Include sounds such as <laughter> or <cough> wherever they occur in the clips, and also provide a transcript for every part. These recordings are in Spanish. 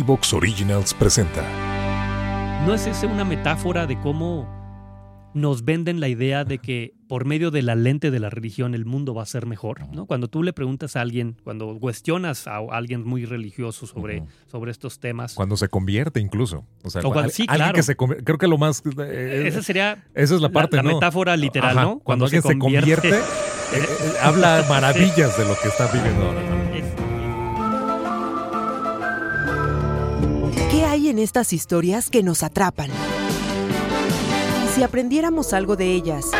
Evox Originals presenta. ¿No es esa una metáfora de cómo nos venden la idea de que por medio de la lente de la religión el mundo va a ser mejor? ¿no? Cuando tú le preguntas a alguien, cuando cuestionas a alguien muy religioso sobre, sobre estos temas. Cuando se convierte incluso. O sea, O cuando- al- sí, alguien claro. que se convierte- creo que lo más... eh, esa sería esa es la parte, la ¿no? metáfora literal, Ajá, ¿no? Cuando, alguien se convierte, eh, eh, habla <laughs> maravillas de lo que está viviendo ahora. Hay en estas historias que nos atrapan? ¿Y si aprendiéramos algo de ellas,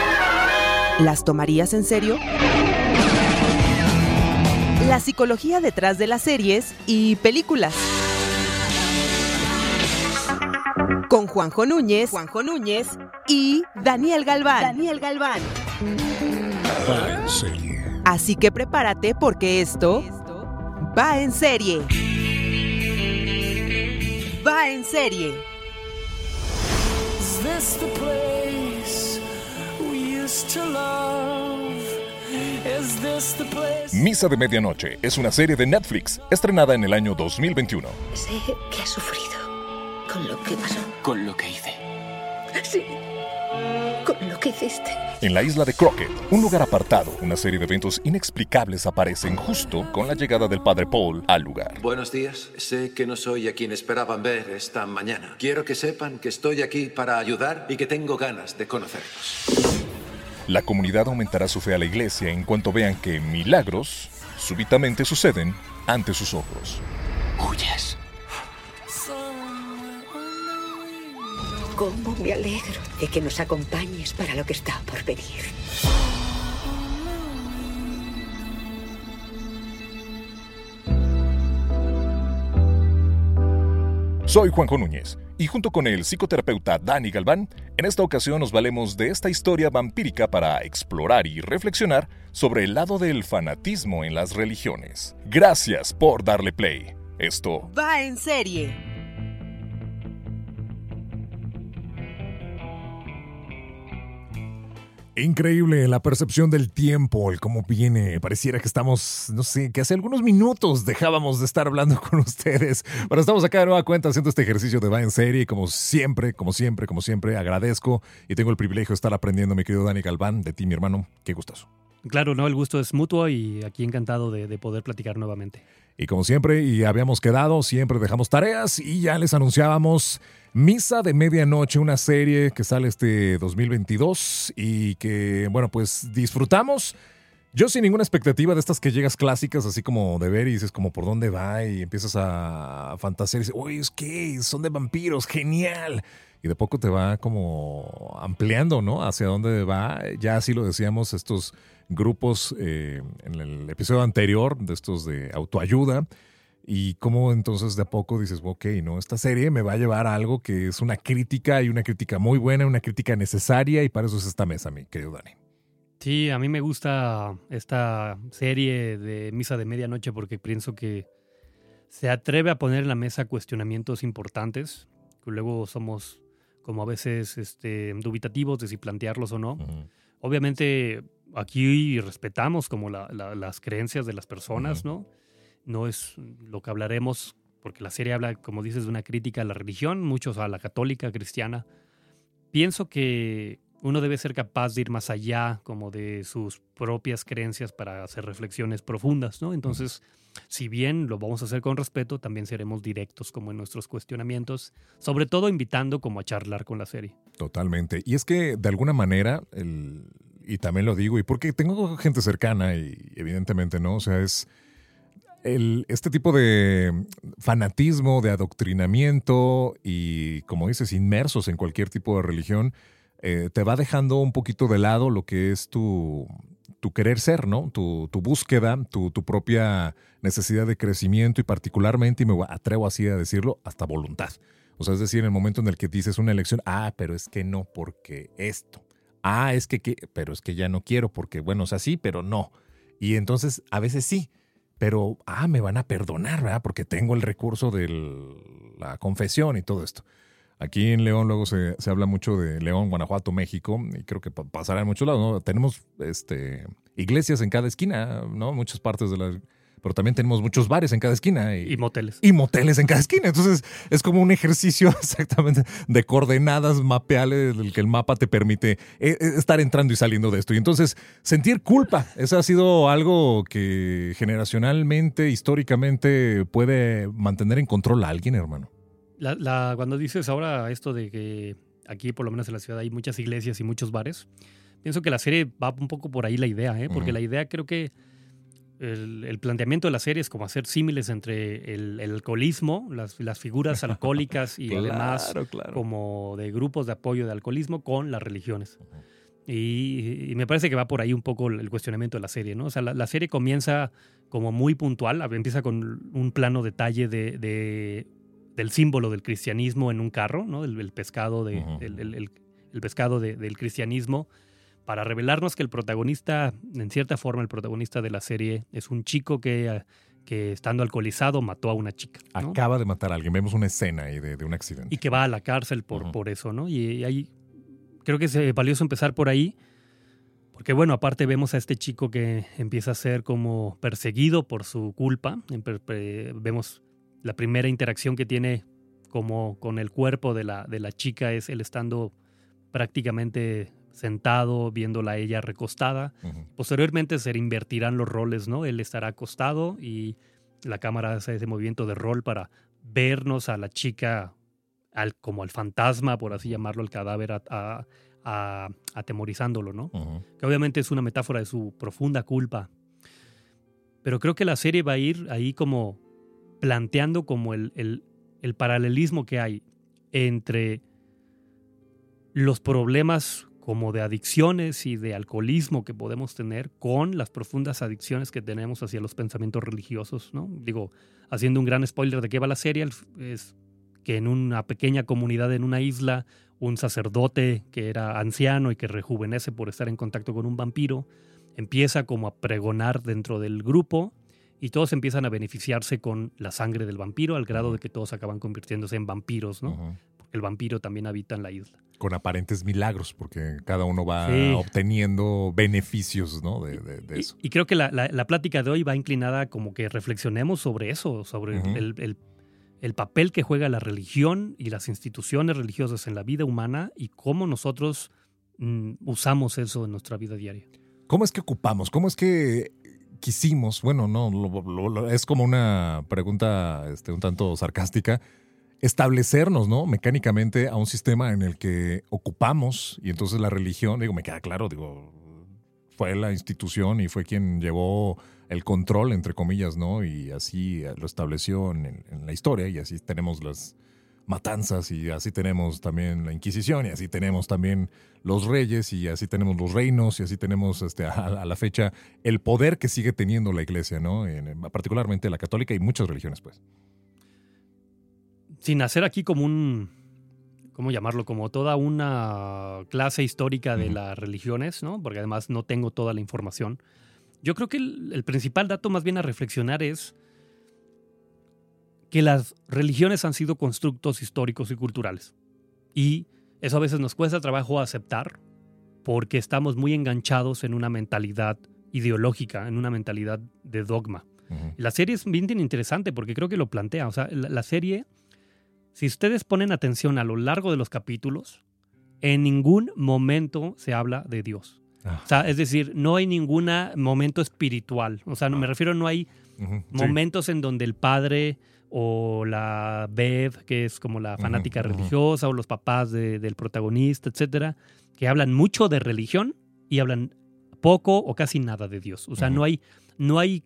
las tomarías en serio? La psicología detrás de las series y películas. Con Juanjo Núñez, Juanjo Núñez y Daniel Galván. Daniel Galván. Va en serie. Así que prepárate porque esto va en serie. En serie. Is this the place we used to love? Is this the place? Misa de Medianoche es una serie de Netflix estrenada en el año 2021. Sé que has sufrido con lo que pasó. con lo que hice. Sí. Con lo que hiciste. En la isla de Crockett, un lugar apartado, una serie de eventos inexplicables aparecen justo con la llegada del padre Paul al lugar. Buenos días. Sé que no soy a quien esperaban ver esta mañana. Quiero que sepan que estoy aquí para ayudar y que tengo ganas de conocerlos. La comunidad aumentará su fe a la iglesia en cuanto vean que milagros súbitamente suceden ante sus ojos. Huyes. Cómo me alegro de que nos acompañes para lo que está por venir. Soy Juanjo Núñez y junto con el psicoterapeuta Dani Galván, en esta ocasión nos valemos de esta historia vampírica para explorar y reflexionar sobre el lado del fanatismo en las religiones. Gracias por darle play. Esto Va en serie. Increíble la percepción del tiempo, el cómo viene. Pareciera que estamos, no sé, que hace algunos minutos dejábamos de estar hablando <laughs> con ustedes. Pero estamos acá de nueva cuenta haciendo este ejercicio de va en serie. y Como siempre, como siempre, como siempre, agradezco y tengo el privilegio de estar aprendiendo, mi querido Dani Galván, de ti, mi hermano. Qué gustoso. Claro, no, el gusto es mutuo y aquí encantado de, de poder platicar nuevamente. Y como siempre, y habíamos quedado, siempre dejamos tareas y ya les anunciábamos Misa de Medianoche, una serie que sale este 2022 y que, bueno, pues disfrutamos. Yo sin ninguna expectativa de estas que llegas clásicas, así como de ver y dices como por dónde va y empiezas a fantasear y dices, uy, es que son de vampiros, genial. Y de poco te va como ampliando, ¿no? Hacia dónde va. Ya así lo decíamos, estos grupos eh, en el episodio anterior, de estos de autoayuda. Y cómo entonces de a poco dices, ok, no, esta serie me va a llevar a algo que es una crítica y una crítica muy buena, una crítica necesaria y para eso es esta mesa, mi querido Dani. Sí, a mí me gusta esta serie de Misa de Medianoche porque pienso que se atreve a poner en la mesa cuestionamientos importantes, que luego somos como a veces este, dubitativos de si plantearlos o no. Obviamente aquí respetamos como la- la- las creencias de las personas. ¿no? No es lo que hablaremos, porque la serie habla, como dices, de una crítica a la religión, muchos a la católica, cristiana. Pienso que uno debe ser capaz de ir más allá como de sus propias creencias para hacer reflexiones profundas, ¿no? Entonces, si bien lo vamos a hacer con respeto, también seremos directos como en nuestros cuestionamientos, sobre todo invitando como a charlar con la serie. Totalmente. Y es que de alguna manera, el, y también lo digo, y porque tengo gente cercana y evidentemente no, o sea, es el, este tipo de fanatismo, de adoctrinamiento y, como dices, inmersos en cualquier tipo de religión, eh, te va dejando un poquito de lado lo que es tu, querer ser, ¿no? Tu, búsqueda, tu, tu propia necesidad de crecimiento y particularmente, y me atrevo así a decirlo, hasta voluntad. O sea, es decir, en el momento en el que dices una elección, ah, pero es que no, porque esto. Ah, es que, que pero es que ya no quiero, porque bueno, o sea, sí, pero no. Y entonces a veces sí, pero, ah, me van a perdonar, ¿verdad? Porque tengo el recurso de la confesión y todo esto. Aquí en León luego se, se, habla mucho de León, Guanajuato, México, y creo que pasará en muchos lados, ¿no? Tenemos este, iglesias en cada esquina, ¿no? Muchas partes de la pero también tenemos muchos bares en cada esquina. Y, moteles. Y moteles en cada esquina. Entonces es como un ejercicio <laughs> exactamente de coordenadas mapeales del que el mapa te permite eh, eh, estar entrando y saliendo de esto. Y entonces sentir culpa, eso ha sido algo que generacionalmente, históricamente puede mantener en control a alguien, hermano. La, cuando dices ahora esto de que aquí, por lo menos en la ciudad, hay muchas iglesias y muchos bares, pienso que la serie va un poco por ahí la idea, ¿eh? porque la idea creo que el, planteamiento de la serie es como hacer símiles entre el, alcoholismo, las, figuras alcohólicas <laughs> y además como de grupos de apoyo de alcoholismo con las religiones. Y, me parece que va por ahí un poco el cuestionamiento de la serie, ¿no? O sea, la, serie comienza como muy puntual, empieza con un plano detalle de, del símbolo del cristianismo en un carro, ¿no? El, pescado, de, el, pescado del cristianismo para revelarnos que el protagonista, en cierta forma, el protagonista de la serie es un chico que, que estando alcoholizado mató a una chica. Acaba de matar a alguien. Vemos una escena ahí de, un accidente. Y que va a la cárcel por, por eso, ¿no? Y, ahí creo que es valioso empezar por ahí. Porque bueno, aparte vemos a este chico que empieza a ser como perseguido por su culpa. Vemos la primera interacción que tiene como con el cuerpo de la, de la chica es él estando prácticamente sentado, viéndola a ella recostada. Posteriormente se invertirán los roles, ¿no? Él estará acostado y la cámara hace ese movimiento de rol para vernos a la chica al, como al fantasma, por así llamarlo, el cadáver a, atemorizándolo, ¿no? Que obviamente es una metáfora de su profunda culpa. Pero creo que la serie va a ir ahí como planteando como el, el paralelismo que hay entre los problemas como de adicciones y de alcoholismo que podemos tener con las profundas adicciones que tenemos hacia los pensamientos religiosos, ¿no? Digo, haciendo un gran spoiler de qué va la serie, es que en una pequeña comunidad en una isla, un sacerdote que era anciano y que rejuvenece por estar en contacto con un vampiro, empieza como a pregonar dentro del grupo y todos empiezan a beneficiarse con la sangre del vampiro al grado de que todos acaban convirtiéndose en vampiros, ¿no? Porque el vampiro también habita en la isla con aparentes milagros, porque cada uno va obteniendo beneficios ¿no? de, eso. Y, creo que la, la, plática de hoy va inclinada como que reflexionemos sobre eso, sobre el, el, papel que juega la religión y las instituciones religiosas en la vida humana y cómo nosotros mm, usamos eso en nuestra vida diaria. ¿Cómo es que ocupamos? ¿Cómo es que quisimos? Bueno, no, es como una pregunta este, un tanto sarcástica establecernos, ¿no? Mecánicamente a un sistema en el que ocupamos y entonces la religión, digo, me queda claro, digo, fue la institución y fue quien llevó el control, entre comillas, ¿no? Y así lo estableció en, la historia y así tenemos las matanzas y así tenemos también la Inquisición y así tenemos también los reyes y así tenemos los reinos y así tenemos este, a, la fecha el poder que sigue teniendo la iglesia, ¿no? En, particularmente la católica y muchas religiones, pues sin hacer aquí como un, ¿cómo llamarlo? Como toda una clase histórica de las religiones, ¿no? Porque además no tengo toda la información. Yo creo que el, principal dato más bien a reflexionar es que las religiones han sido constructos históricos y culturales. Y eso a veces nos cuesta trabajo aceptar porque estamos muy enganchados en una mentalidad ideológica, en una mentalidad de dogma. La serie es bien interesante porque creo que lo plantea. O sea, la serie si ustedes ponen atención a lo largo de los capítulos, en ningún momento se habla de Dios. Ah. O sea, es decir, no hay ningún momento espiritual. O sea, me refiero, no hay momentos en donde el padre o la Bev, que es como la fanática religiosa, o los papás del protagonista, etcétera, que hablan mucho de religión y hablan poco o casi nada de Dios. O sea, no hay, no hay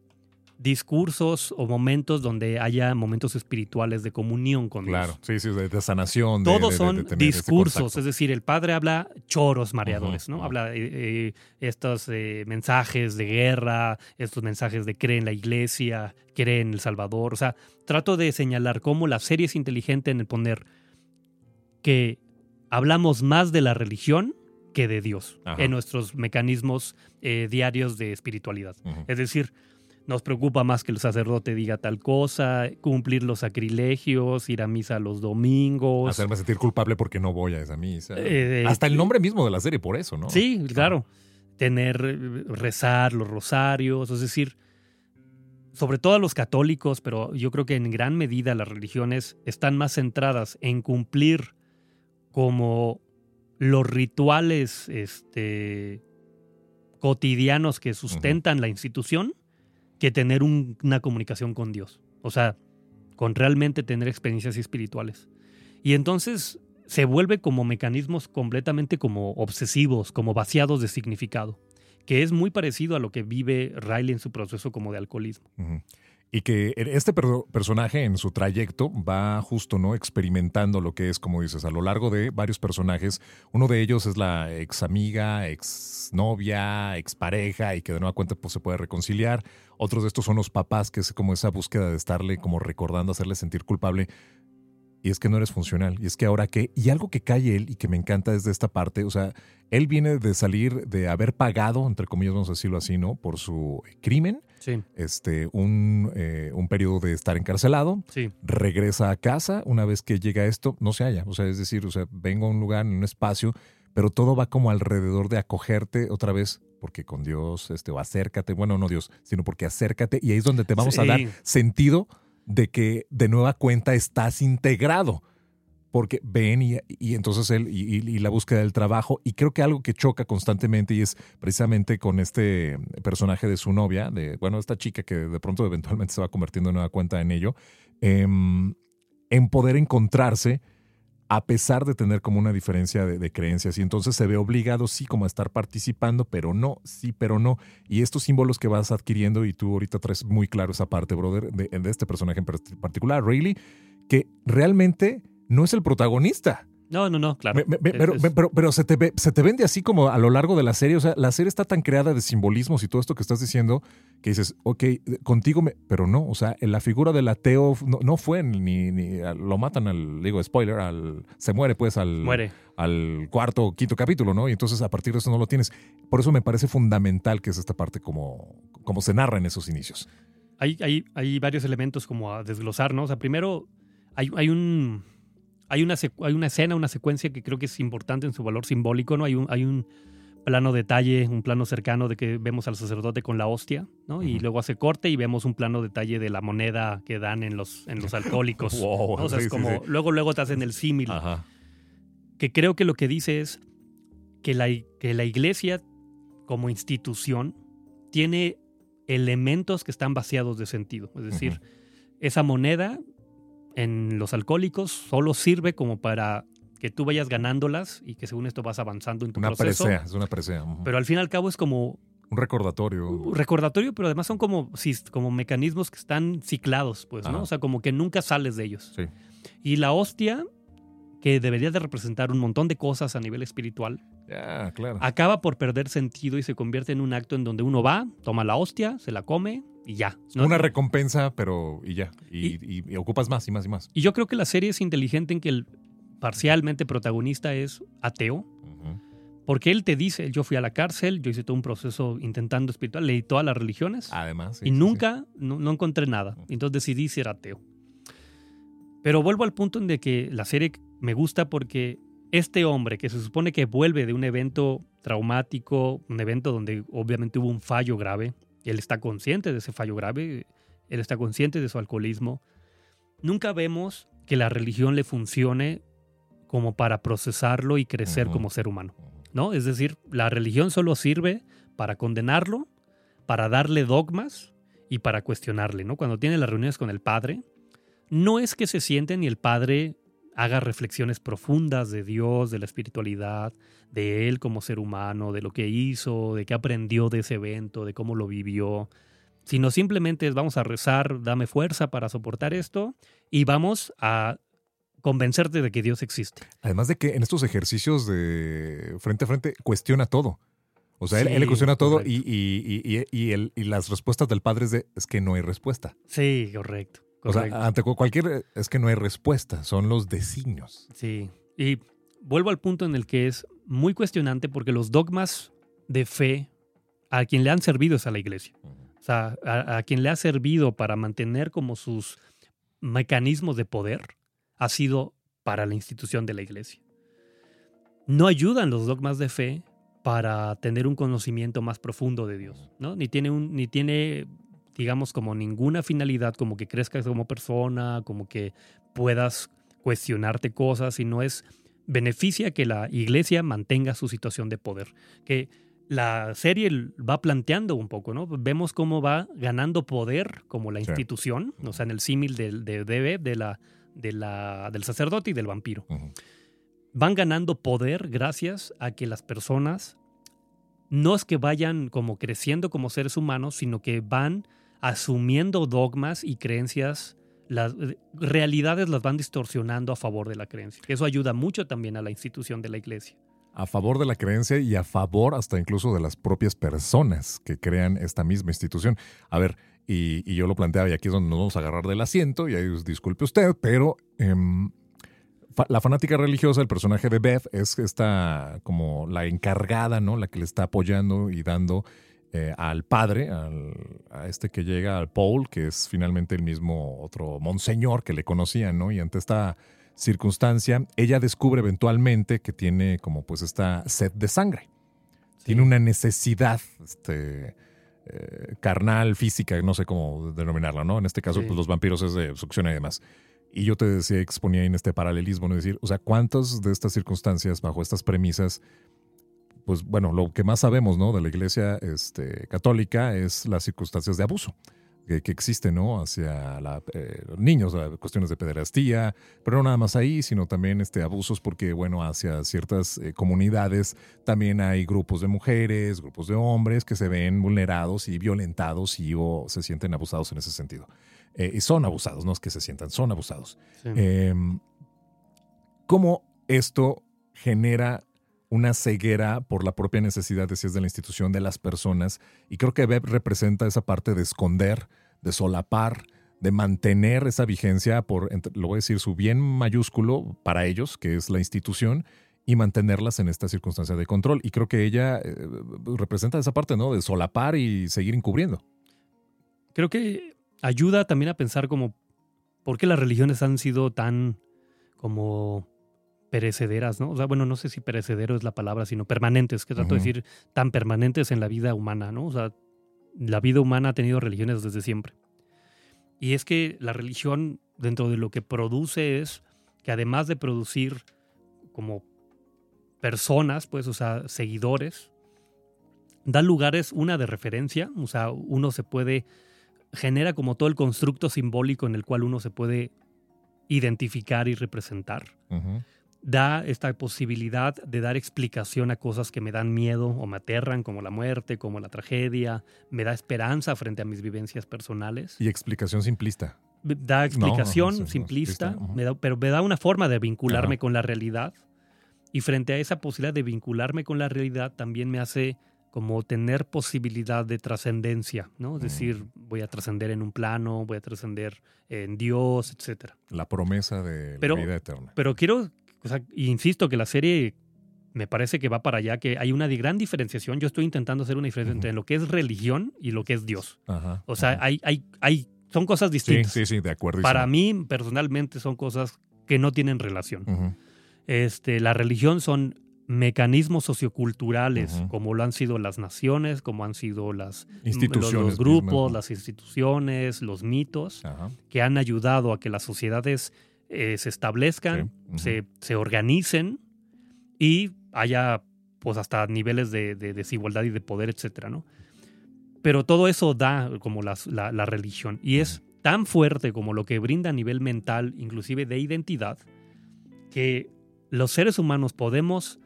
discursos o momentos donde haya momentos espirituales de comunión con Claro, Dios. sí, sí, de, de sanación. de- Todos de- son discursos, es decir, el padre habla choros mareadores, ¿no? Habla eh, eh, estos eh, mensajes de guerra, estos mensajes de cree en la iglesia, cree en el Salvador. O sea, trato de señalar cómo la serie es inteligente en el poner que hablamos más de la religión que de Dios Ajá. en nuestros mecanismos eh, diarios de espiritualidad. Es decir, nos preocupa más que el sacerdote diga tal cosa, cumplir los sacrilegios, ir a misa los domingos. Hacerme sentir culpable porque no voy a esa misa. Eh, Hasta el nombre mismo de la serie, por eso, ¿no? Sí, claro. Tener, eh, rezar los rosarios, es decir, sobre todo a los católicos, pero yo creo que en gran medida las religiones están más centradas en cumplir como los rituales este, cotidianos que sustentan la institución que tener un- una comunicación con Dios. O sea, con realmente tener experiencias espirituales. Y entonces se vuelve como mecanismos completamente como obsesivos, como vaciados de significado, que es muy parecido a lo que vive Riley en su proceso como de alcoholismo. Y que este per- personaje en su trayecto va justo, ¿no? Experimentando lo que es, como dices, a lo largo de varios personajes. Uno de ellos es la ex amiga, ex novia, ex pareja y que de nueva cuenta pues, se puede reconciliar. Otros de estos son los papás, que es como esa búsqueda de estarle como recordando, hacerle sentir culpable. Y es que no eres funcional. Y es que ahora qué. Y algo que cae él y que me encanta es de esta parte. O sea, él viene de salir de haber pagado, entre comillas, vamos a decirlo así, ¿no? Por su crimen Sí, este, un, eh, un periodo de estar encarcelado, sí. regresa a casa, una vez que llega esto, no se halla, o sea, es decir, o sea, vengo a un lugar, en un espacio, pero todo va como alrededor de acogerte otra vez, porque con Dios, este, o acércate, bueno, no Dios, sino porque acércate, y ahí es donde te vamos a dar sentido de que de nueva cuenta estás integrado. Porque ven y, y entonces él y, la búsqueda del trabajo. Y creo que algo que choca constantemente y es precisamente con este personaje de su novia, de bueno, esta chica que de pronto eventualmente se va convirtiendo en nueva cuenta en ello, em, en poder encontrarse a pesar de tener como una diferencia de, creencias. Y entonces se ve obligado, sí, como a estar participando, pero no, sí, pero no. Y estos símbolos que vas adquiriendo, y tú ahorita traes muy claro esa parte, brother, de, de este personaje en particular, Rayleigh, que realmente no es el protagonista. No, no, no, claro. Me- me- me- Es- pero, es- pero, pero se, te ve- se te vende así como a lo largo de la serie. O sea, la serie está tan creada de simbolismos y todo esto que estás diciendo que dices, ok, contigo me. Pero no, o sea, la figura del ateo no, no fue ni, ni. Lo matan al. Digo, spoiler, al. Se muere pues al. Muere. Al cuarto o quinto capítulo, ¿no? Y entonces a partir de eso no lo tienes. Por eso me parece fundamental que es esta parte como, como se narra en esos inicios. Hay, hay, hay varios elementos como a desglosar, ¿no? O sea, primero hay, hay un hay una, hay una escena, una secuencia que creo que es importante en su valor simbólico, ¿no? Hay un, hay un plano detalle, un plano cercano de que vemos al sacerdote con la hostia, ¿no? Y luego hace corte y vemos un plano detalle de la moneda que dan en los, en los <laughs> alcohólicos. Wow, ¿no? O sea, sí, es sí, como, sí. luego, luego te hacen el símil. Que creo que lo que dice es que la, que la iglesia como institución tiene elementos que están vaciados de sentido. Es decir, esa moneda en los alcohólicos solo sirve como para que tú vayas ganándolas y que según esto vas avanzando en tu Una proceso. presea, es una presea. ujú. Pero al fin y al cabo es como un recordatorio. un recordatorio, pero además son como, como mecanismos que están ciclados, pues, ¿no? Ajá. O sea, como que nunca sales de ellos. Sí. Y la hostia, que debería de representar un montón de cosas a nivel espiritual, claro. acaba por perder sentido y se convierte en un acto en donde uno va, toma la hostia, se la come y ya. ¿no? Una recompensa, pero y ya. Y, y- y ocupas más y más y más. y yo creo que la serie es inteligente en que el parcialmente protagonista es ateo, porque él te dice, yo fui a la cárcel, yo hice todo un proceso intentando espiritual, leí todas las religiones Además. sí, y sí, nunca, No, no encontré nada. Entonces decidí ser ateo. Pero vuelvo al punto en de que la serie me gusta porque este hombre que se supone que vuelve de un evento traumático, un evento donde obviamente hubo un fallo grave, él está consciente de ese fallo grave, él está consciente de su alcoholismo, nunca vemos que la religión le funcione como para procesarlo y crecer como ser humano. ¿no? Es decir, la religión solo sirve para condenarlo, para darle dogmas y para cuestionarle, ¿no? Cuando tiene las reuniones con el padre, no es que se sienten y el padre haga reflexiones profundas de Dios, de la espiritualidad, de él como ser humano, de lo que hizo, de qué aprendió de ese evento, de cómo lo vivió, sino simplemente es vamos a rezar, dame fuerza para soportar esto y vamos a convencerte de que Dios existe. Además de que en estos ejercicios de frente a frente cuestiona todo. O sea, él, Sí, él le cuestiona todo y- y- y el- y las respuestas del padre es de, es que no hay respuesta. Sí, correcto. O sea, ante cu- cualquier, es que no hay respuesta, son los designios. Sí. Y vuelvo al punto en el que es muy cuestionante porque los dogmas de fe a quien le han servido es a la iglesia. O sea, a, a quien le ha servido para mantener como sus mecanismos de poder ha sido para la institución de la iglesia. No ayudan los dogmas de fe para tener un conocimiento más profundo de Dios, ¿no? Ni tiene un, ni tiene, digamos, como ninguna finalidad, como que crezcas como persona, como que puedas cuestionarte cosas, y no es beneficia que la iglesia mantenga su situación de poder. Que la serie va planteando un poco, ¿no? Vemos cómo va ganando poder como la Sí. institución, o sea, en el símil del de, de, de la, de la, del sacerdote y del vampiro. Van ganando poder gracias a que las personas no es que vayan como creciendo como seres humanos, sino que van asumiendo dogmas y creencias, las eh, realidades las van distorsionando a favor de la creencia. Eso ayuda mucho también a la institución de la iglesia. A favor de la creencia y a favor hasta incluso de las propias personas que crean esta misma institución. A ver, y, yo lo planteaba y aquí es donde nos vamos a agarrar del asiento y ahí disculpe usted, pero em, la fanática religiosa, el personaje de Beth, es esta como la encargada, ¿no? La que le está apoyando y dando eh, al padre, al- a este que llega, al Paul, que es finalmente el mismo otro monseñor que le conocía, ¿no? Y ante esta circunstancia, ella descubre eventualmente que tiene como pues esta sed de sangre. Tiene una necesidad este, eh, carnal, física, no sé cómo denominarla, ¿no? En este caso, Sí. pues los vampiros es de succión y demás. Y yo te decía, exponía en este paralelismo, ¿no? Es decir, o sea, ¿cuántas de estas circunstancias, bajo estas premisas, pues bueno, lo que más sabemos, ¿no? De la iglesia este, católica es las circunstancias de abuso que, que existen, ¿no? Hacia la, eh, niños, cuestiones de pederastía, pero no nada más ahí, sino también este, abusos porque, bueno, hacia ciertas eh, comunidades también hay grupos de mujeres, grupos de hombres que se ven vulnerados y violentados y o se sienten abusados en ese sentido. Eh, y son abusados, no es que se sientan, son abusados. Sí. Eh, ¿Cómo esto genera una ceguera por la propia necesidad, decías, de la institución, de las personas? Y creo que Beb representa esa parte de esconder, de solapar, de mantener esa vigencia por, lo voy a decir, su bien mayúsculo para ellos, que es la institución, y mantenerlas en esta circunstancia de control. Y creo que ella eh, representa esa parte, ¿no? De solapar y seguir encubriendo. Creo que ayuda también a pensar como por qué las religiones han sido tan como perecederas, ¿no? O sea, bueno, no sé si perecedero es la palabra, sino permanentes, que trato de decir tan permanentes en la vida humana, ¿no? O sea, la vida humana ha tenido religiones desde siempre. Y es que la religión, dentro de lo que produce, es que además de producir como personas, pues, o sea, seguidores, da lugares, una de referencia, o sea, uno se puede, genera como todo el constructo simbólico en el cual uno se puede identificar y representar. Ujú. Da esta posibilidad de dar explicación a cosas que me dan miedo o me aterran, como la muerte, como la tragedia, me da esperanza frente a mis vivencias personales. Y explicación simplista. Da explicación no, sí, no, simplista, me da- pero me da una forma de vincularme con la realidad. Y frente a esa posibilidad de vincularme con la realidad, también me hace como tener posibilidad de trascendencia, ¿no? Es decir, voy a trascender en un plano, voy a trascender en Dios, etcétera. La promesa de Pero- la vida eterna. Pero quiero, o sea, insisto que la serie me parece que va para allá, que hay una gran diferenciación. Yo estoy intentando hacer una diferencia entre lo que es religión y lo que es Dios. Ajá, O sea, ajá. hay, hay, hay, son cosas distintas. sí, sí, de acuerdo. Para mí, personalmente, son cosas que no tienen relación. Este, la religión son mecanismos socioculturales, como lo han sido las naciones, como han sido las, Instituciones los, los grupos, las instituciones, los mitos, que han ayudado a que las sociedades eh, se establezcan, Sí, se, se organicen y haya pues hasta niveles de, de desigualdad y de poder, etcétera, ¿no? Pero todo eso da como las- la, la religión y es tan fuerte como lo que brinda a nivel mental, inclusive de identidad, que los seres humanos podemos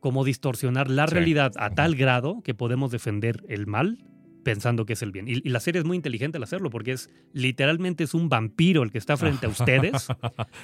como distorsionar la Sí, realidad a tal grado que podemos defender el mal pensando que es el bien. Y, y la serie es muy inteligente al hacerlo, porque es literalmente es un vampiro el que está frente a <laughs> ustedes.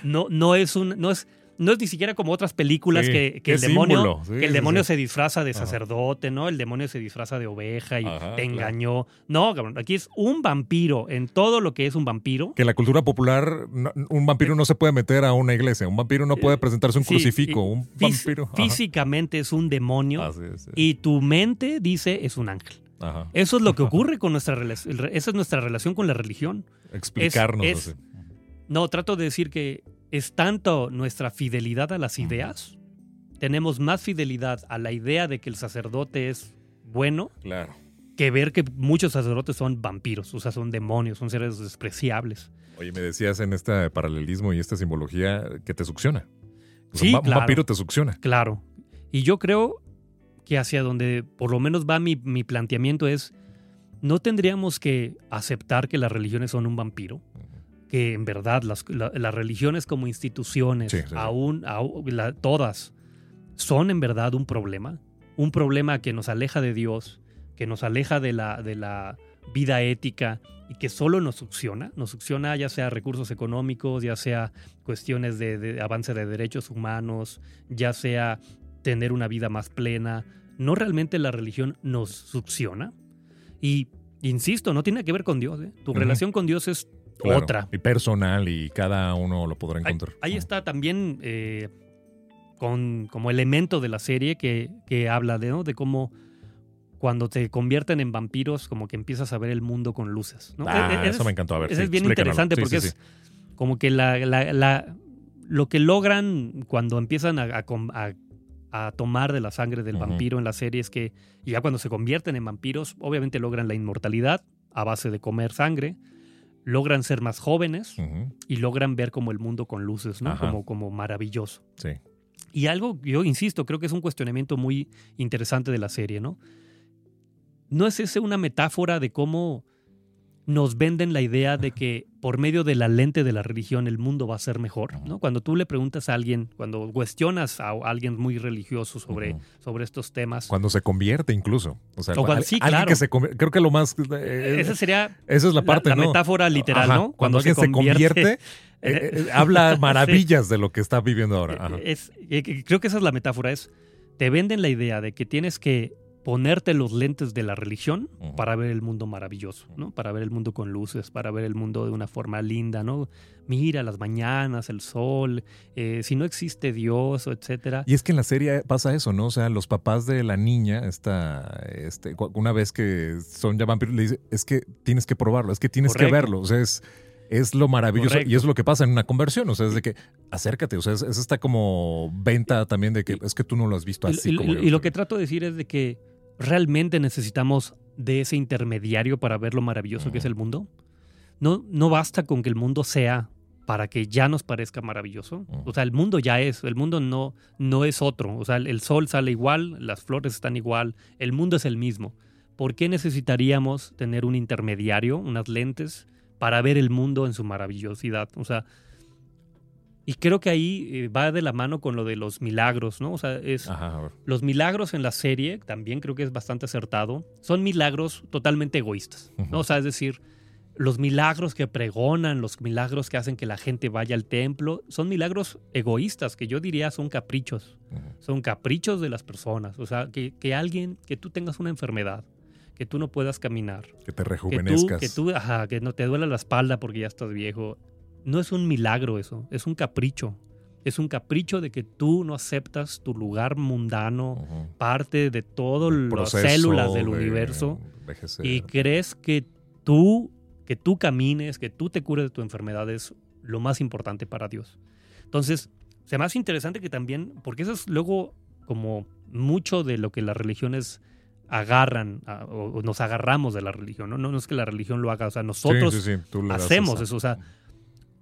No, no es un, no es, no es ni siquiera como otras películas Sí, que, el demonio, símbolo. Sí, que el sí, demonio se disfraza de Ajá. sacerdote, ¿no? El demonio se disfraza de oveja y Ajá, te claro. engañó. No, cabrón, aquí es un vampiro en todo lo que es un vampiro. Que en la cultura popular, un vampiro no se puede meter a una iglesia. Un vampiro no puede presentarse un crucifijo. Un vampiro. ajá. Físicamente es un demonio y tu mente dice es un ángel. Ajá. Eso es lo que ocurre con nuestra relación. Esa es nuestra relación con la religión. Explicarnos. es-. No, trato de decir que es tanto nuestra fidelidad a las ideas, tenemos más fidelidad a la idea de que el sacerdote es bueno Claro. que ver que muchos sacerdotes son vampiros, o sea, son demonios, son seres despreciables. Oye, me decías en este paralelismo y esta simbología que te succiona. O sea, Sí, un, va- un claro. vampiro te succiona. Claro. Y yo creo que hacia donde por lo menos va mi, mi planteamiento es, no tendríamos que aceptar que las religiones son un vampiro, que en verdad las, la- las religiones como instituciones, Sí, sí, sí. aún, aún- la- todas, son en verdad un problema, un problema que nos aleja de Dios, que nos aleja de la, de la vida ética y que solo nos succiona, nos succiona ya sea recursos económicos, ya sea cuestiones de, de avance de derechos humanos, ya sea tener una vida más plena. No realmente la religión nos succiona. Y insisto, no tiene que ver con Dios. ¿eh? Tu relación con Dios es Claro. otra. Y personal y cada uno lo podrá encontrar. ahí está también eh, con, como elemento de la serie que, que habla de, ¿no? de cómo cuando te convierten en vampiros, como que empiezas a ver el mundo con luces. ¿no? Ah, Eh, eh, eso me encantó. A ver, Eso sí, es bien interesante Sí, porque sí, es como que la, la- la- lo que logran cuando empiezan a, a com- a- a tomar de la sangre del vampiro en la serie es que ya cuando se convierten en vampiros, obviamente logran la inmortalidad a base de comer sangre, logran ser más jóvenes y logran ver como el mundo con luces, ¿no? Ajá. Como, como maravilloso. Sí. Y algo, yo insisto, creo que es un cuestionamiento muy interesante de la serie, ¿no? ¿No es ese una metáfora de cómo nos venden la idea de que por medio de la lente de la religión el mundo va a ser mejor? ¿no? Cuando tú le preguntas a alguien, cuando cuestionas a alguien muy religioso sobre, sobre estos temas, Cuando se convierte incluso. O sea, O cuando- al- sí, alguien claro. que se convierte. Creo que lo más. eh, esa sería esa es la parte, la ¿no? metáfora literal, Ajá, ¿no? Cuando, alguien se convierte, eh, eh, habla <laughs> maravillas de lo que está viviendo ahora. Ajá. Es, eh, creo que esa es la metáfora, es te venden la idea de que tienes que ponerte los lentes de la religión para ver el mundo maravilloso, ¿no? Para ver el mundo con luces, para ver el mundo de una forma linda, ¿no? Mira las mañanas, el sol, eh, si no existe Dios, etcétera. Y es que en la serie pasa eso, ¿no? O sea, los papás de la niña, esta, este, una vez que son ya vampiros, le dice, es que tienes que probarlo, es que tienes que verlo. O sea, es, es lo maravilloso. Correcto. Y es lo que pasa en una conversión. O sea, es de que acércate. O sea, es, es esta como venta también de que es que tú no lo has visto así y, como y- yo y lo que trato de decir es de que realmente necesitamos de ese intermediario para ver lo maravilloso que es el mundo. No, no basta con que el mundo sea para que ya nos parezca maravilloso. O sea, el mundo ya es, el mundo no, no es otro. O sea, el, el sol sale igual, las flores están igual, el mundo es el mismo. ¿Por qué necesitaríamos tener un intermediario, unas lentes, para ver el mundo en su maravillosidad? O sea, y creo que ahí eh, va de la mano con lo de los milagros, ¿no? O sea, es, Ajá, los milagros en la serie, también creo que es bastante acertado, son milagros totalmente egoístas. ¿no? O sea, es decir, los milagros que pregonan, los milagros que hacen que la gente vaya al templo, son milagros egoístas, que yo diría son caprichos. Son caprichos de las personas. O sea, que, que alguien, que tú tengas una enfermedad, que tú no puedas caminar, Que te que tú, rejuvenezcas. que tú, ajá, que no te duela la espalda porque ya estás viejo. No es un milagro eso, es un capricho. Es un capricho de que tú no aceptas tu lugar mundano, parte de todas las células del de universo envejecer. y crees que tú, que tú camines, que tú te cures de tu enfermedad es lo más importante para Dios. Entonces, se me hace interesante que también, porque eso es luego como mucho de lo que las religiones agarran a- o, nos agarramos de la religión, ¿no? No, no es que la religión lo haga, o sea, nosotros sí, sí, hacemos eso, o sea,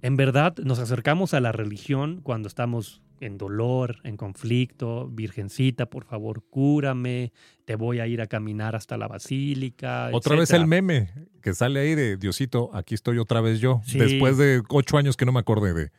en verdad nos acercamos a la religión cuando estamos en dolor, en conflicto, virgencita, por favor, cúrame, te voy a ir a caminar hasta la basílica. Otra vez el meme que sale ahí de Diosito, aquí estoy otra vez yo. Sí. Después de ocho años que no me acordé de.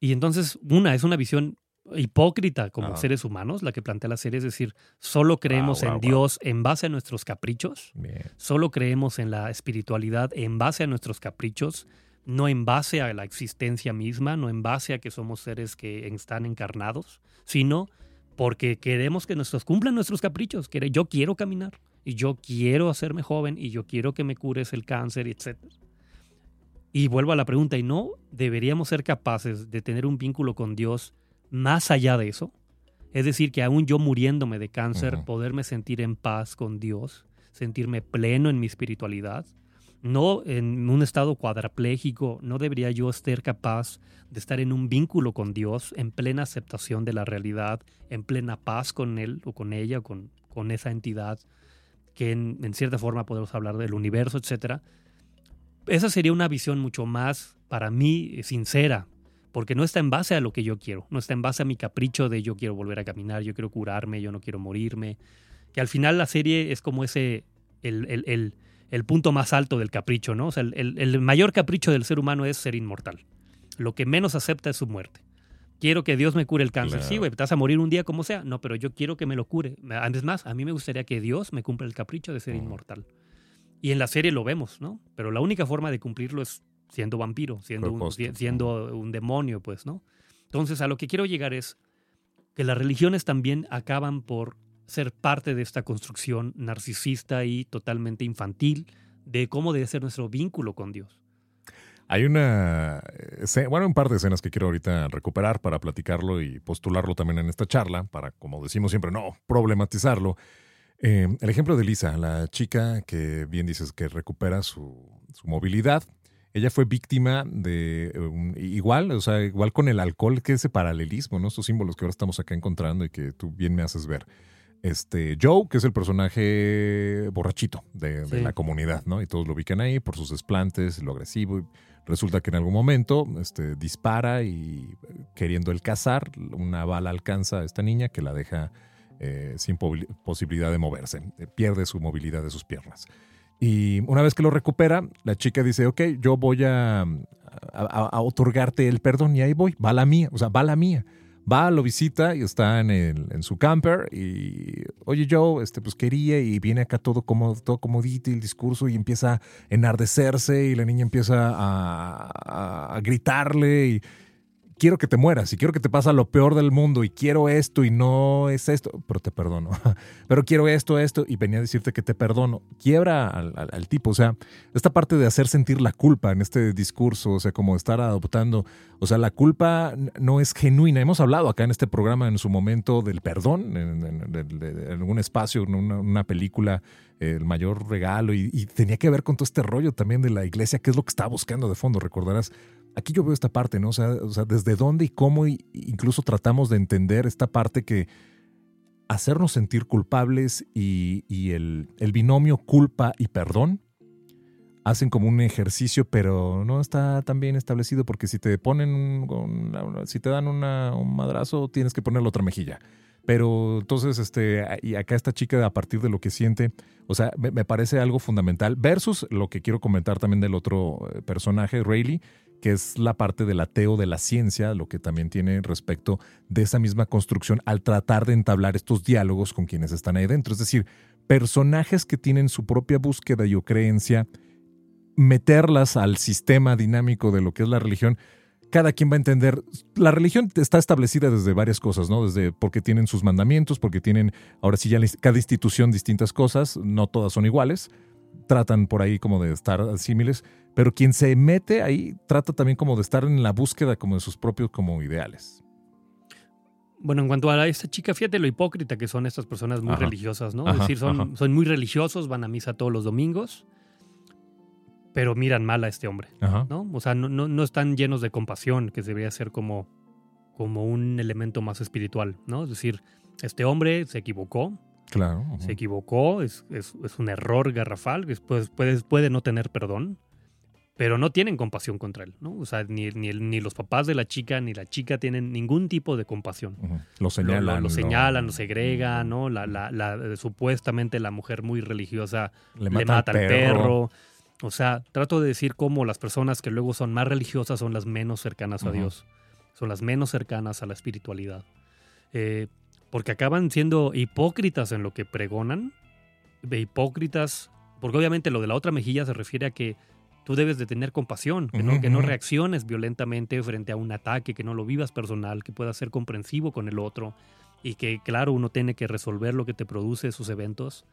Y entonces, una, es una visión hipócrita como seres humanos, la que plantea la serie, es decir, solo creemos Wow, en wow, Dios en base a nuestros caprichos, Bien. solo creemos en la espiritualidad en base a nuestros caprichos, no en base a la existencia misma, no en base a que somos seres que están encarnados, sino porque queremos que nuestros cumplan nuestros caprichos. Yo quiero caminar y yo quiero hacerme joven y yo quiero que me cures el cáncer, etc. Y vuelvo a la pregunta, ¿y no deberíamos ser capaces de tener un vínculo con Dios más allá de eso? Es decir, que aún yo muriéndome de cáncer, poderme sentir en paz con Dios, sentirme pleno en mi espiritualidad, no en un estado cuadraplégico, no debería yo ser capaz de estar en un vínculo con Dios, en plena aceptación de la realidad, en plena paz con Él o con ella o con, con esa entidad, que en, cierta forma podemos hablar del universo, etcétera. Esa sería una visión mucho más, para mí, sincera, porque no está en base a lo que yo quiero, no está en base a mi capricho de yo quiero volver a caminar, yo quiero curarme, yo no quiero morirme, que al final la serie es como ese, el- el- el punto más alto del capricho, ¿no? O sea, el, el- el mayor capricho del ser humano es ser inmortal. Lo que menos acepta es su muerte. Quiero que Dios me cure el cáncer. Claro. Sí, güey, te vas a morir un día como sea. No, pero yo quiero que me lo cure. Es más, a mí me gustaría que Dios me cumpla el capricho de ser Mm. inmortal. Y en la serie lo vemos, ¿no? Pero la única forma de cumplirlo es siendo vampiro, siendo un, siendo un demonio, pues, ¿no? Entonces, a lo que quiero llegar es que las religiones también acaban por ser parte de esta construcción narcisista y totalmente infantil de cómo debe ser nuestro vínculo con Dios. Hay una, escena- bueno, un par de escenas que quiero ahorita recuperar para platicarlo y postularlo también en esta charla, para, como decimos siempre, no problematizarlo. Eh, el ejemplo de Lisa, la chica que bien dices que recupera su, movilidad, ella fue víctima de eh, igual, o sea, igual con el alcohol, que ese paralelismo, ¿no? Estos símbolos que ahora estamos acá encontrando y que tú bien me haces ver. Este, Joe, que es el personaje borrachito de, la comunidad, ¿no? Y todos lo ubican ahí por sus desplantes, lo agresivo. y resulta que en algún momento este, dispara y eh, queriendo el cazar, una bala alcanza a esta niña que la deja eh, sin posibilidad de moverse. Eh, pierde su movilidad de sus piernas. Y una vez que lo recupera, la chica dice, ok, yo voy a, a- a- otorgarte el perdón y ahí voy, va la mía, o sea, va la mía. Va, lo visita y está en, el- en su camper y, oye, yo, este, pues quería y viene acá todo, como, todo comodito y el discurso y empieza a enardecerse y la niña empieza a, a- gritarle quiero que te mueras y quiero que te pasa lo peor del mundo y quiero esto y no es esto, pero te perdono. <laughs> pero quiero esto, esto y venía a decirte que te perdono. Quiebra al, tipo, o sea, esta parte de hacer sentir la culpa en este discurso, o sea, como estar adoptando, o sea, la culpa no es genuina. Hemos hablado acá en este programa en su momento del perdón, en, en- algún espacio, en una, película, el mayor regalo, y, y tenía que ver con todo este rollo también de la iglesia, que es lo que estaba buscando de fondo, recordarás. Aquí yo veo esta parte, ¿no? O sea, o sea desde dónde y cómo incluso tratamos de entender esta parte que hacernos sentir culpables y, el, binomio culpa y perdón hacen como un ejercicio, pero no está tan bien establecido porque si te ponen, un- si te dan una- un madrazo, tienes que ponerle otra mejilla. Pero entonces, este, y acá esta chica a partir de lo que siente, o sea, me, me parece algo fundamental, versus lo que quiero comentar también del otro eh, personaje, Rayleigh, que es la parte del ateo de la ciencia, lo que también tiene respecto de esa misma construcción al tratar de entablar estos diálogos con quienes están ahí dentro. Es decir, personajes que tienen su propia búsqueda y o creencia, meterlas al sistema dinámico de lo que es la religión, cada quien va a entender. La religión está establecida desde varias cosas, ¿no? Desde porque tienen sus mandamientos, porque tienen, ahora sí, ya cada institución distintas cosas, no todas son iguales. Tratan por ahí como de estar símiles, pero quien se mete ahí trata también como de estar en la búsqueda como de sus propios como ideales. Bueno, en cuanto a esta chica, fíjate lo hipócrita que son estas personas muy Ajá. religiosas, ¿no? Ajá, es decir, son, son muy religiosos, van a misa todos los domingos, pero miran mal a este hombre, Ajá. ¿no? O sea, no, no, no están llenos de compasión, que debería ser como, como un elemento más espiritual, ¿no? Es decir, este hombre se equivocó, Claro. se equivocó, es, es- es un error garrafal, pues, puede, puede no tener perdón, pero no tienen compasión contra él, ¿no? O sea, ni, ni, ni los papás de la chica ni la chica tienen ningún tipo de compasión. Ujú. Lo Lo- señalan. Lo, lo lo- señalan, lo segregan, ¿no? La, la, la- eh, supuestamente la mujer muy religiosa Le le mata, al perro. O sea, trato de decir cómo las personas que luego son más religiosas son las menos cercanas a. Dios. son las menos cercanas a la espiritualidad. Eh, porque acaban siendo hipócritas en lo que pregonan, hipócritas, porque obviamente lo de la otra mejilla se refiere a que tú debes de tener compasión, que, no, que reacciones violentamente frente a un ataque, que no lo vivas personal, que puedas ser comprensivo con el otro y que claro, uno tiene que resolver lo que te produce esos eventos,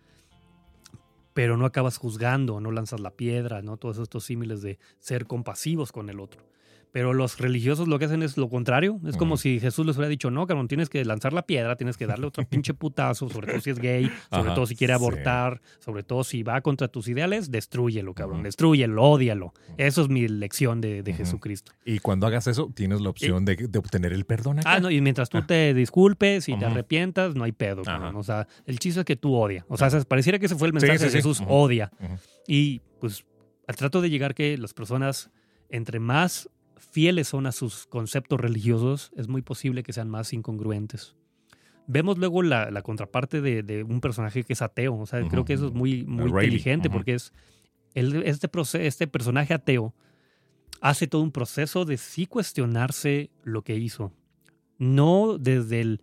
pero no acabas juzgando, no lanzas la piedra, ¿no? Todos estos símiles de ser compasivos con el otro. Pero los religiosos lo que hacen es lo contrario. Es como si Jesús les hubiera dicho, no, cabrón, tienes que lanzar la piedra, tienes que darle otro <laughs> pinche putazo, sobre todo si es gay, sobre Ajá, todo si quiere sí. abortar, sobre todo si va contra tus ideales, destrúyelo, cabrón, Ujú. destrúyelo, ódialo. Eso es mi lección de, de. Jesucristo. Y cuando hagas eso, tienes la opción de, de obtener el perdón acá. Ah, no, y mientras tú te disculpes y te arrepientas, no hay pedo, cabrón. O sea, el chiste es que tú odias. O sea, pareciera que ese fue el mensaje sí, de. Jesús, odia. Y pues al trato de llegar que las personas, entre más fieles son a sus conceptos religiosos, es muy posible que sean más incongruentes. Vemos luego la, la contraparte de, de un personaje que es ateo. O sea, creo que eso es muy, muy Rayleigh, inteligente porque es el- este, este personaje ateo hace todo un proceso de sí cuestionarse lo que hizo. No desde el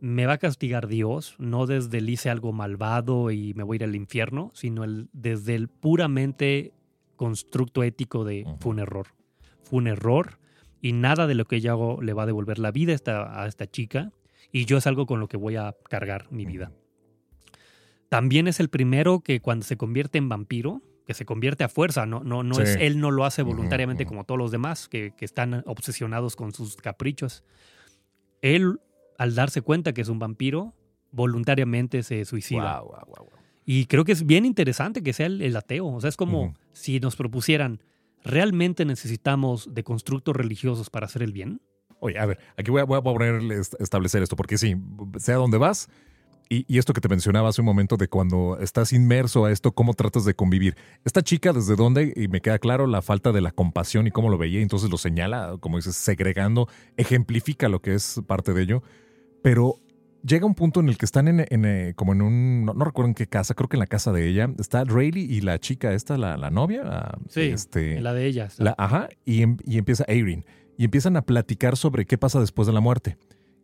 me va a castigar Dios, no desde el hice algo malvado y me voy a ir al infierno, sino el, desde el puramente constructo ético de fue un error. Fue un error y nada de lo que yo hago le va a devolver la vida a esta, a esta chica y yo es algo con lo que voy a cargar mi vida. También es el primero que cuando se convierte en vampiro, que se convierte a fuerza, no, no, no Sí. es, él no lo hace voluntariamente como todos los demás, que, que están obsesionados con sus caprichos. Él, al darse cuenta que es un vampiro, voluntariamente se suicida. Y creo que es bien interesante que sea el, el ateo. O sea, es como si nos propusieran, ¿realmente necesitamos de constructos religiosos para hacer el bien? Oye, a ver, aquí voy a, voy a ponerle, est- establecer esto, porque sí, sea donde vas, y, y esto que te mencionaba hace un momento de cuando estás inmerso a esto, cómo tratas de convivir. Esta chica, ¿desde dónde? Y me queda claro la falta de la compasión y cómo lo veía, entonces lo señala, como dices, segregando, ejemplifica lo que es parte de ello, pero llega un punto en el que están en, en, eh, como en un, no, no recuerdo en qué casa, creo que en la casa de ella, está Rayleigh y la chica esta, la, la novia, Sí, este, la de ellas. la- ajá, y, em- y empieza Erin. Y empiezan a platicar sobre qué pasa después de la muerte.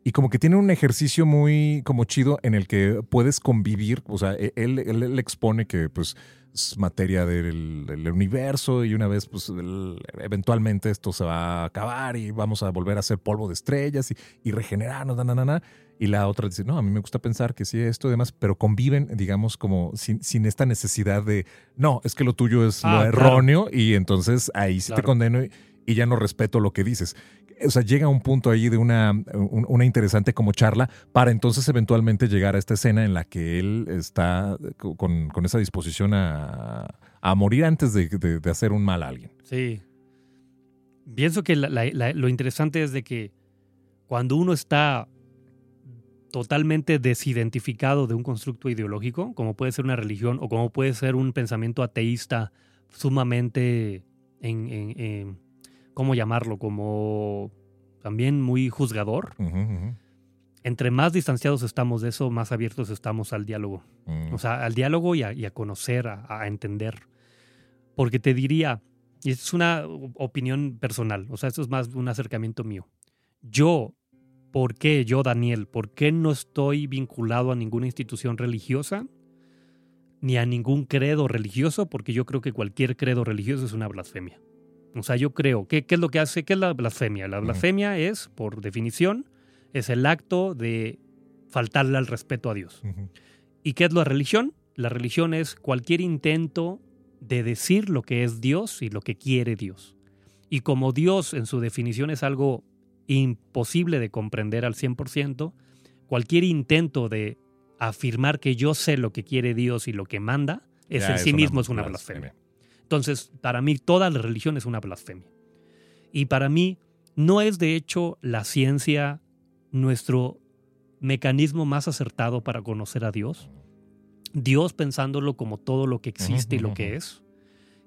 Y como que tiene un ejercicio muy como chido en el que puedes convivir. O sea, e- él, él- él expone que pues es materia del, del universo y una vez pues el- eventualmente esto se va a acabar y vamos a volver a ser polvo de estrellas y, y regenerarnos, na, na, na, na. Y la otra dice, no, a mí me gusta pensar que sí, esto y demás, pero conviven, digamos, como sin, sin esta necesidad de, no, es que lo tuyo es Ah, lo claro. erróneo y entonces ahí sí te condeno y, y ya no respeto lo que dices. O sea, llega un punto ahí de una, un- una interesante como charla para entonces eventualmente llegar a esta escena en la que él está co- con, con esa disposición a, a morir antes de, de- de hacer un mal a alguien. Sí. Pienso que la- la- la- lo interesante es de que cuando uno está totalmente desidentificado de un constructo ideológico, como puede ser una religión o como puede ser un pensamiento ateísta sumamente, en, en- en- ¿cómo llamarlo? Como también muy juzgador. Entre más distanciados estamos de eso, más abiertos estamos al diálogo. Mm. O sea, al diálogo y a, y a conocer, a, a entender. Porque te diría, y es una opinión personal, o sea, esto es más un acercamiento mío. Yo, ¿por qué yo, Daniel, por qué no estoy vinculado a ninguna institución religiosa? Ni a ningún credo religioso, porque yo creo que cualquier credo religioso es una blasfemia. O sea, yo creo, ¿qué, qué es lo que hace? ¿Qué es la blasfemia? La blasfemia es, por definición, es el acto de faltarle al respeto a Dios. ¿Y qué es la religión? La religión es cualquier intento de decir lo que es Dios y lo que quiere Dios. Y como Dios en su definición es algo imposible de comprender al 100%, cualquier intento de afirmar que yo sé lo que quiere Dios y lo que manda, es Ya en sí una mismo es una blasfemia. Entonces, para mí, toda la religión es una blasfemia. Y para mí, no es de hecho la ciencia nuestro mecanismo más acertado para conocer a Dios. Dios pensándolo como todo lo que existe y lo que es.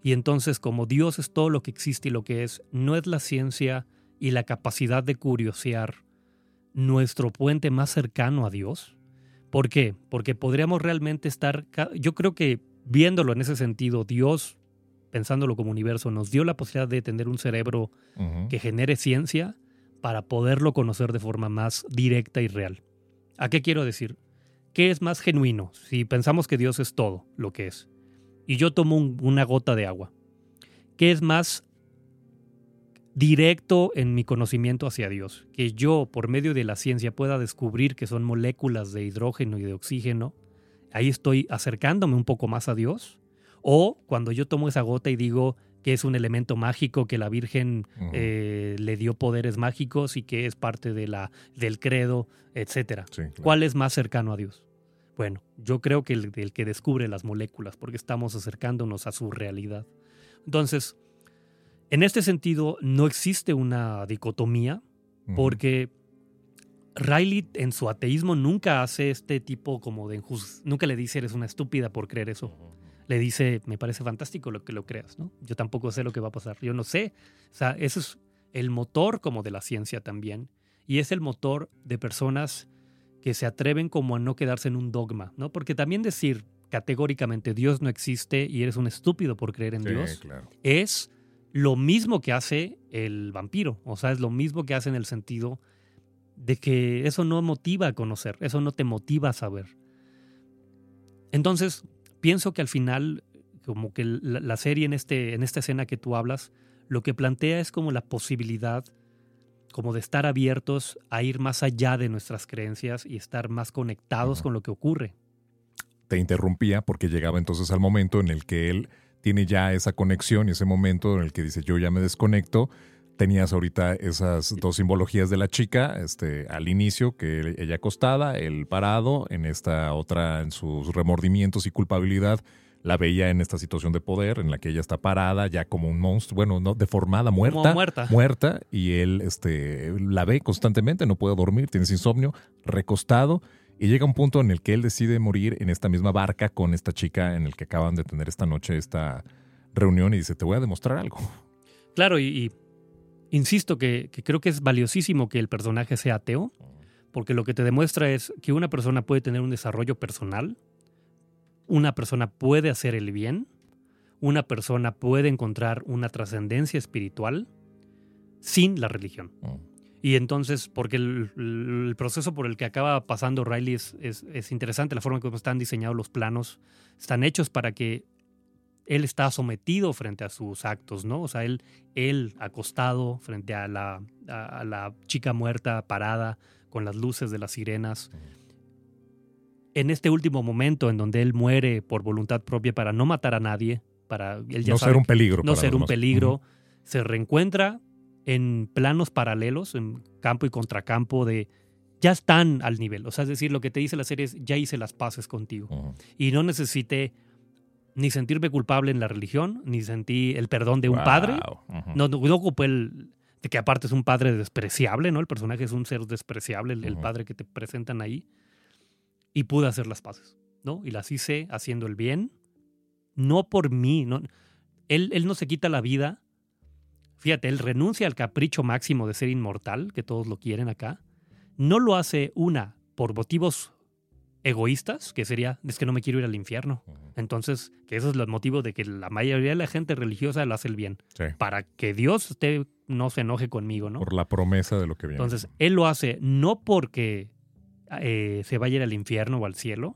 Y entonces, como Dios es todo lo que existe y lo que es, no es la ciencia y la capacidad de curiosear nuestro puente más cercano a Dios. ¿Por qué? Porque podríamos realmente estar, yo creo que viéndolo en ese sentido, Dios, pensándolo como universo, nos dio la posibilidad de tener un cerebro que genere ciencia para poderlo conocer de forma más directa y real. ¿A qué quiero decir? ¿Qué es más genuino si pensamos que Dios es todo lo que es? Y yo tomo un- una gota de agua. ¿Qué es más directo en mi conocimiento hacia Dios? Que yo, por medio de la ciencia, pueda descubrir que son moléculas de hidrógeno y de oxígeno. Ahí estoy acercándome un poco más a Dios. O cuando yo tomo esa gota y digo que es un elemento mágico, que la Virgen eh, le dio poderes mágicos y que es parte de la, del credo, etcétera. Sí, claro. ¿Cuál es más cercano a Dios? Bueno, yo creo que el, el que descubre las moléculas, porque estamos acercándonos a su realidad. Entonces, en este sentido, no existe una dicotomía, porque Riley en su ateísmo nunca hace este tipo como de injus- nunca le dice eres una estúpida por creer eso. Le dice, me parece fantástico lo que lo creas, ¿no? Yo tampoco sé lo que va a pasar, yo no sé. O sea, ese es el motor como de la ciencia también. Y es el motor de personas que se atreven como a no quedarse en un dogma, ¿no? Porque también decir categóricamente Dios no existe y eres un estúpido por creer en Sí, Dios claro. es lo mismo que hace el vampiro. O sea, es lo mismo que hace en el sentido de que eso no motiva a conocer, eso no te motiva a saber. Entonces, pienso que al final, como que la, la serie en, este, en esta escena que tú hablas, lo que plantea es como la posibilidad como de estar abiertos a ir más allá de nuestras creencias y estar más conectados con lo que ocurre. te interrumpía porque llegaba entonces al momento en el que él tiene ya esa conexión y ese momento en el que dice yo ya me desconecto. Tenías ahorita esas dos simbologías de la chica, este, al inicio, que ella acostada, él parado, en esta otra, en sus remordimientos y culpabilidad, la veía en esta situación de poder, en la que ella está parada, ya como un monstruo, bueno, no, deformada, muerta, muerta. muerta, y él este, la ve constantemente, no puede dormir, tiene insomnio, recostado, y llega un punto en el que él decide morir en esta misma barca con esta chica en el que acaban de tener esta noche esta reunión y dice, te voy a demostrar algo. Claro, y, y insisto que, que creo que es valiosísimo que el personaje sea ateo, porque lo que te demuestra es que una persona puede tener un desarrollo personal, una persona puede hacer el bien, una persona puede encontrar una trascendencia espiritual sin la religión. Mm. Y entonces, porque el, el proceso por el que acaba pasando Riley es, es- es interesante, la forma en cómo están diseñados los planos, están hechos para que él está sometido frente a sus actos, ¿no? O sea, él, él acostado frente a la, a, a la chica muerta, parada, con las luces de las sirenas. En este último momento en donde él muere por voluntad propia para no matar a nadie, para él ya no sabe ser un peligro. no ser un peligro, se reencuentra en planos paralelos, en campo y contracampo de ya están al nivel. O sea, es decir, lo que te dice la serie es ya hice las paces contigo. Ujú. Ujú. Y no necesité ni sentirme culpable en la religión, ni sentí el perdón de un Wow. padre. Ujú. No, no, no ocupé el de que aparte es un padre despreciable, ¿no? El personaje es un ser despreciable, el, el Ujú. padre que te presentan ahí. Y pude hacer las paces, ¿no? Y las hice haciendo el bien, no por mí, no. Él, él no se quita la vida. Fíjate, él renuncia al capricho máximo de ser inmortal, que todos lo quieren acá. No lo hace una por motivos egoístas, que sería, es que no me quiero ir al infierno. Entonces, que eso es el motivo de que la mayoría de la gente religiosa lo hace el bien Sí, para que Dios esté, no se enoje conmigo, ¿no? por la promesa de lo que viene. Entonces, él lo hace no porque eh, se vaya a ir al infierno o al cielo.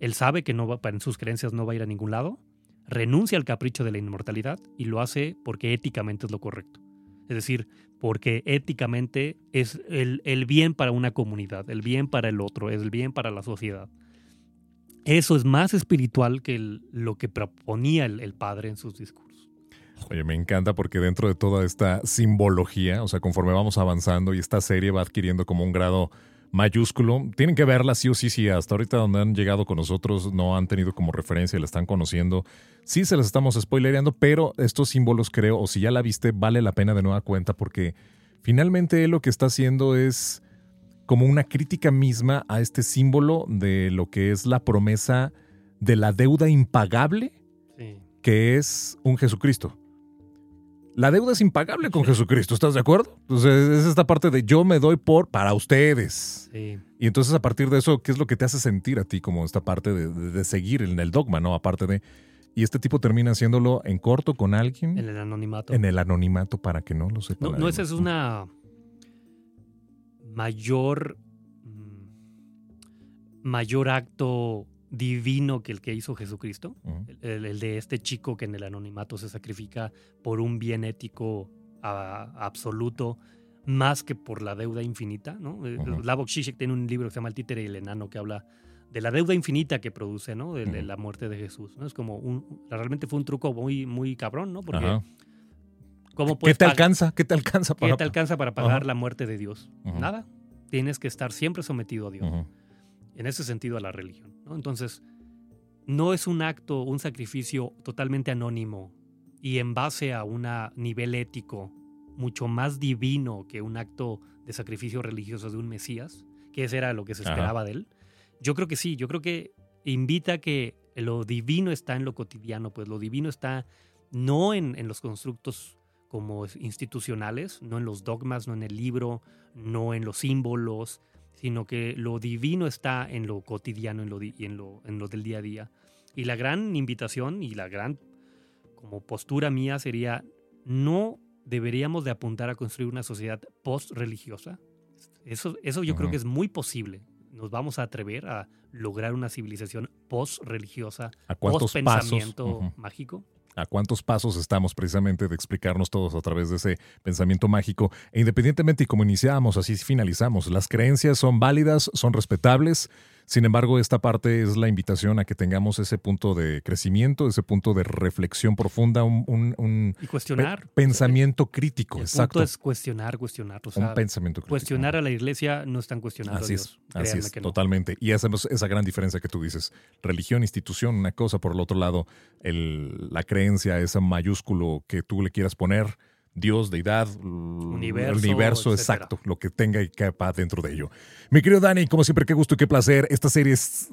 Él sabe que no va, en sus creencias no va a ir a ningún lado. Renuncia al capricho de la inmortalidad y lo hace porque éticamente es lo correcto. Es decir, porque éticamente es el, el bien para una comunidad, el bien para el otro, es el bien para la sociedad. Eso es más espiritual que lo que proponía el- el padre en sus discursos. Oye, me encanta porque dentro de toda esta simbología, o sea, conforme vamos avanzando y esta serie va adquiriendo como un grado mayúsculo, tienen que verla sí o sí, sí, hasta ahorita donde han llegado con nosotros no han tenido como referencia, la están conociendo, sí se las estamos spoilereando, pero estos símbolos creo, o si ya la viste, vale la pena de nueva cuenta porque finalmente él lo que está haciendo es como una crítica misma a este símbolo de lo que es la promesa de la deuda impagable Sí. que es un Jesucristo. La deuda es impagable con Jesucristo, ¿estás de acuerdo? Entonces es esta parte de yo me doy por para ustedes. Sí. Y entonces a partir de eso, ¿qué es lo que te hace sentir a ti como esta parte de, de- de seguir en el dogma, ¿no? Aparte de... Y este tipo termina haciéndolo en corto con alguien, En el anonimato. en el anonimato para que no lo sepa. No, no, esa es una. mayor, mm, mayor acto divino que el que hizo Jesucristo, el, el de este chico que en el anonimato se sacrifica por un bien ético a- absoluto, más que por la deuda infinita. ¿no? Eh, Ujú. Slavoj Žižek tiene un libro que se llama El títere y el enano que habla de la deuda infinita que produce, ¿no? De, la muerte de Jesús. ¿no? Es como un, realmente fue un truco muy, muy cabrón, ¿no? Porque. ¿cómo ¿Qué puedes te pag- alcanza? ¿Qué te alcanza ¿Qué para te alcanza para pagar la muerte de Dios? Nada. Tienes que estar siempre sometido a Dios. En ese sentido a la religión. ¿no? Entonces, no es un acto, un sacrificio totalmente anónimo y en base a un nivel ético mucho más divino que un acto de sacrificio religioso de un Mesías, que ese era lo que se Ajá. esperaba de él. Yo creo que sí, yo creo que invita a que lo divino está en lo cotidiano, pues lo divino está no en, en los constructos como institucionales, no en los dogmas, no en el libro, no en los símbolos, sino que lo divino está en lo cotidiano, en lo, y en lo, en lo del día a día. Y la gran invitación y la gran como postura mía sería, no deberíamos de apuntar a construir una sociedad post-religiosa. Eso, eso yo creo que es muy posible. Nos vamos a atrever a lograr una civilización post-religiosa, post-pensamiento mágico. A cuántos pasos estamos precisamente de explicarnos todos a través de ese pensamiento mágico. E independientemente y como iniciamos, así finalizamos. Las creencias son válidas, son respetables. Sin embargo, esta parte es la invitación a que tengamos ese punto de crecimiento, ese punto de reflexión profunda, un, un- un Y cuestionar. pe- pensamiento crítico, El exacto. punto es cuestionar, cuestionar. O sea, un pensamiento crítico. cuestionar a la iglesia no están cuestionando Así a es, Dios. así es, que no. totalmente. Y hacemos esa gran diferencia que tú dices. Religión, institución, una cosa, por el otro lado, el- la creencia, ese mayúsculo que tú le quieras poner, Dios, deidad, Universo, el universo, exacto, lo que tenga y quepa dentro de ello. Mi querido Dani, como siempre, qué gusto y qué placer. Esta serie es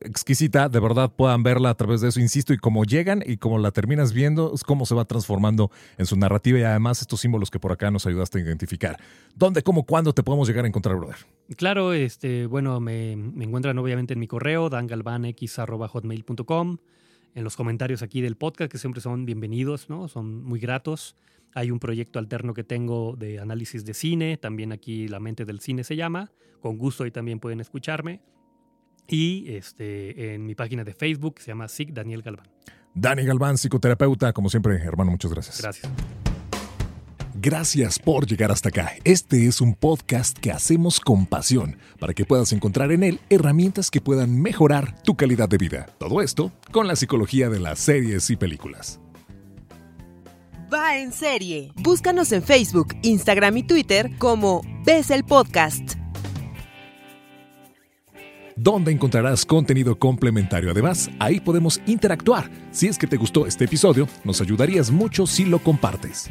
exquisita, de verdad puedan verla a través de eso, insisto, y como llegan y como la terminas viendo, es cómo se va transformando en su narrativa y además estos símbolos que por acá nos ayudaste a identificar. ¿Dónde, cómo, cuándo te podemos llegar a encontrar, brother? Claro, este, bueno, me, me encuentran obviamente en mi correo, dangalvanx.hotmail.com, en los comentarios aquí del podcast, que siempre son bienvenidos, ¿no? Son muy gratos. Hay un proyecto alterno que tengo de análisis de cine, también aquí La Mente del Cine se llama. Con gusto ahí también pueden escucharme. Y este, en mi página de Facebook se llama SIG Daniel Galván. Dani Galván, psicoterapeuta, como siempre, hermano, muchas gracias. Gracias. Gracias por llegar hasta acá. Este es un podcast que hacemos con pasión para que puedas encontrar en él herramientas que puedan mejorar tu calidad de vida. Todo esto con la psicología de las series y películas. Va en serie. Búscanos en Facebook, Instagram y Twitter como Ves el Podcast. donde encontrarás contenido complementario. Además, ahí podemos interactuar. Si es que te gustó este episodio, nos ayudarías mucho si lo compartes.